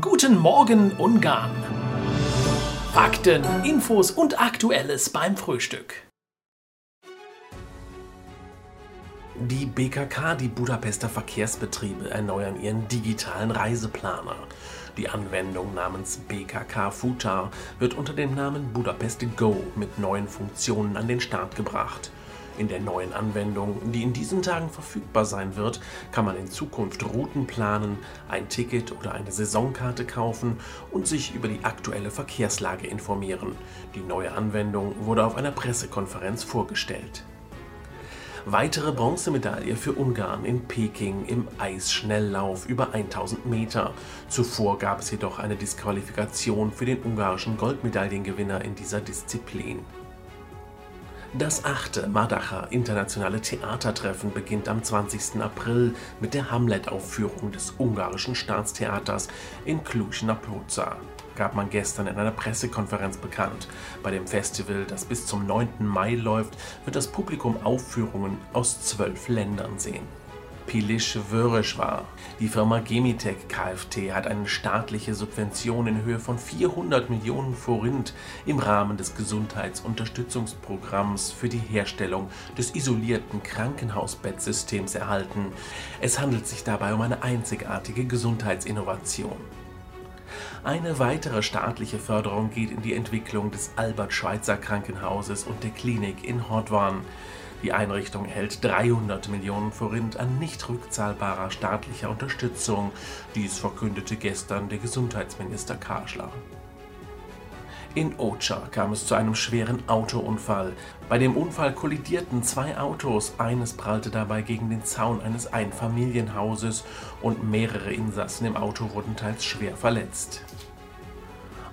Guten Morgen Ungarn. Fakten, Infos und Aktuelles beim Frühstück. Die BKK, die Budapester Verkehrsbetriebe, erneuern ihren digitalen Reiseplaner. Die Anwendung namens BKK Futa wird unter dem Namen Budapest Go mit neuen Funktionen an den Start gebracht. In der neuen Anwendung, die in diesen Tagen verfügbar sein wird, kann man in Zukunft Routen planen, ein Ticket oder eine Saisonkarte kaufen und sich über die aktuelle Verkehrslage informieren. Die neue Anwendung wurde auf einer Pressekonferenz vorgestellt. Weitere Bronzemedaille für Ungarn in Peking im Eisschnelllauf über 1000 Meter. Zuvor gab es jedoch eine Disqualifikation für den ungarischen Goldmedaillengewinner in dieser Disziplin. Das achte Madacher Internationale Theatertreffen beginnt am 20. April mit der Hamlet-Aufführung des ungarischen Staatstheaters in Cluj-Napoca gab man gestern in einer Pressekonferenz bekannt. Bei dem Festival, das bis zum 9. Mai läuft, wird das Publikum Aufführungen aus zwölf Ländern sehen. Pilisch war. Die Firma Gemitec Kft. hat eine staatliche Subvention in Höhe von 400 Millionen Forint im Rahmen des Gesundheitsunterstützungsprogramms für die Herstellung des isolierten Krankenhausbettsystems erhalten. Es handelt sich dabei um eine einzigartige Gesundheitsinnovation. Eine weitere staatliche Förderung geht in die Entwicklung des Albert-Schweitzer Krankenhauses und der Klinik in Hordwan. Die Einrichtung erhält 300 Millionen Forint an nicht rückzahlbarer staatlicher Unterstützung. Dies verkündete gestern der Gesundheitsminister Kaschler. In Ocha kam es zu einem schweren Autounfall. Bei dem Unfall kollidierten zwei Autos, eines prallte dabei gegen den Zaun eines Einfamilienhauses und mehrere Insassen im Auto wurden teils schwer verletzt.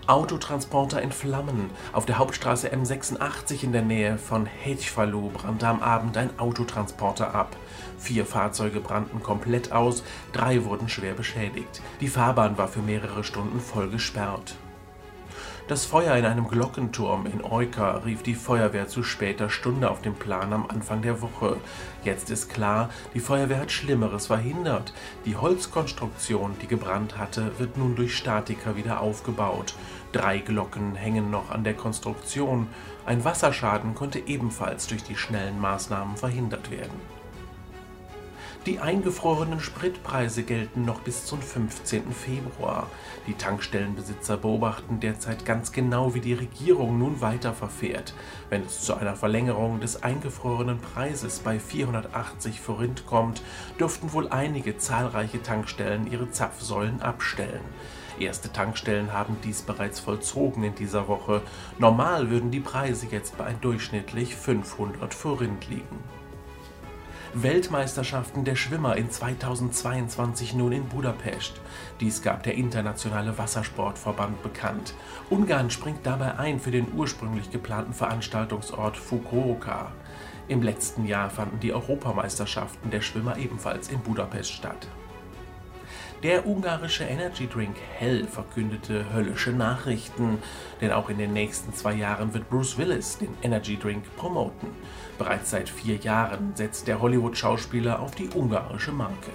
Autotransporter in Flammen. Auf der Hauptstraße M86 in der Nähe von Hechfalu brannte am Abend ein Autotransporter ab. Vier Fahrzeuge brannten komplett aus, drei wurden schwer beschädigt. Die Fahrbahn war für mehrere Stunden voll gesperrt. Das Feuer in einem Glockenturm in Euka rief die Feuerwehr zu später Stunde auf den Plan am Anfang der Woche. Jetzt ist klar, die Feuerwehr hat Schlimmeres verhindert. Die Holzkonstruktion, die gebrannt hatte, wird nun durch Statiker wieder aufgebaut. Drei Glocken hängen noch an der Konstruktion. Ein Wasserschaden konnte ebenfalls durch die schnellen Maßnahmen verhindert werden. Die eingefrorenen Spritpreise gelten noch bis zum 15. Februar. Die Tankstellenbesitzer beobachten derzeit ganz genau, wie die Regierung nun weiter verfährt. Wenn es zu einer Verlängerung des eingefrorenen Preises bei 480 Forint kommt, dürften wohl einige zahlreiche Tankstellen ihre Zapfsäulen abstellen. Erste Tankstellen haben dies bereits vollzogen in dieser Woche. Normal würden die Preise jetzt bei durchschnittlich 500 Forint liegen. Weltmeisterschaften der Schwimmer in 2022 nun in Budapest. Dies gab der Internationale Wassersportverband bekannt. Ungarn springt dabei ein für den ursprünglich geplanten Veranstaltungsort Fukuoka. Im letzten Jahr fanden die Europameisterschaften der Schwimmer ebenfalls in Budapest statt. Der ungarische Energy Drink Hell verkündete höllische Nachrichten, denn auch in den nächsten zwei Jahren wird Bruce Willis den Energy Drink promoten. Bereits seit vier Jahren setzt der Hollywood-Schauspieler auf die ungarische Marke.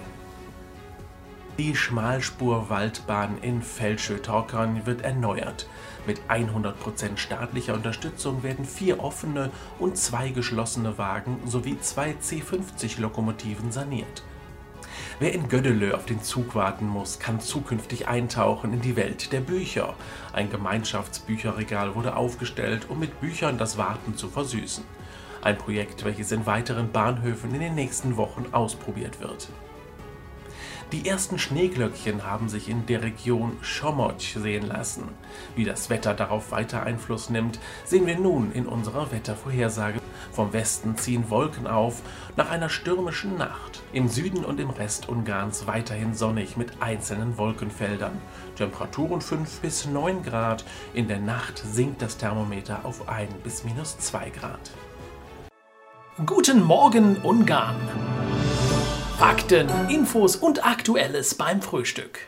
Die Schmalspur-Waldbahn in Felschö-Torkern wird erneuert. Mit 100% staatlicher Unterstützung werden vier offene und zwei geschlossene Wagen sowie zwei C50-Lokomotiven saniert. Wer in Gödelö auf den Zug warten muss, kann zukünftig eintauchen in die Welt der Bücher. Ein Gemeinschaftsbücherregal wurde aufgestellt, um mit Büchern das Warten zu versüßen. Ein Projekt, welches in weiteren Bahnhöfen in den nächsten Wochen ausprobiert wird. Die ersten Schneeglöckchen haben sich in der Region Somoc sehen lassen. Wie das Wetter darauf weiter Einfluss nimmt, sehen wir nun in unserer Wettervorhersage. Vom Westen ziehen Wolken auf nach einer stürmischen Nacht. Im Süden und im Rest Ungarns weiterhin sonnig mit einzelnen Wolkenfeldern. Temperaturen 5 bis 9 Grad. In der Nacht sinkt das Thermometer auf 1 bis minus 2 Grad. Guten Morgen Ungarn! Fakten, Infos und Aktuelles beim Frühstück.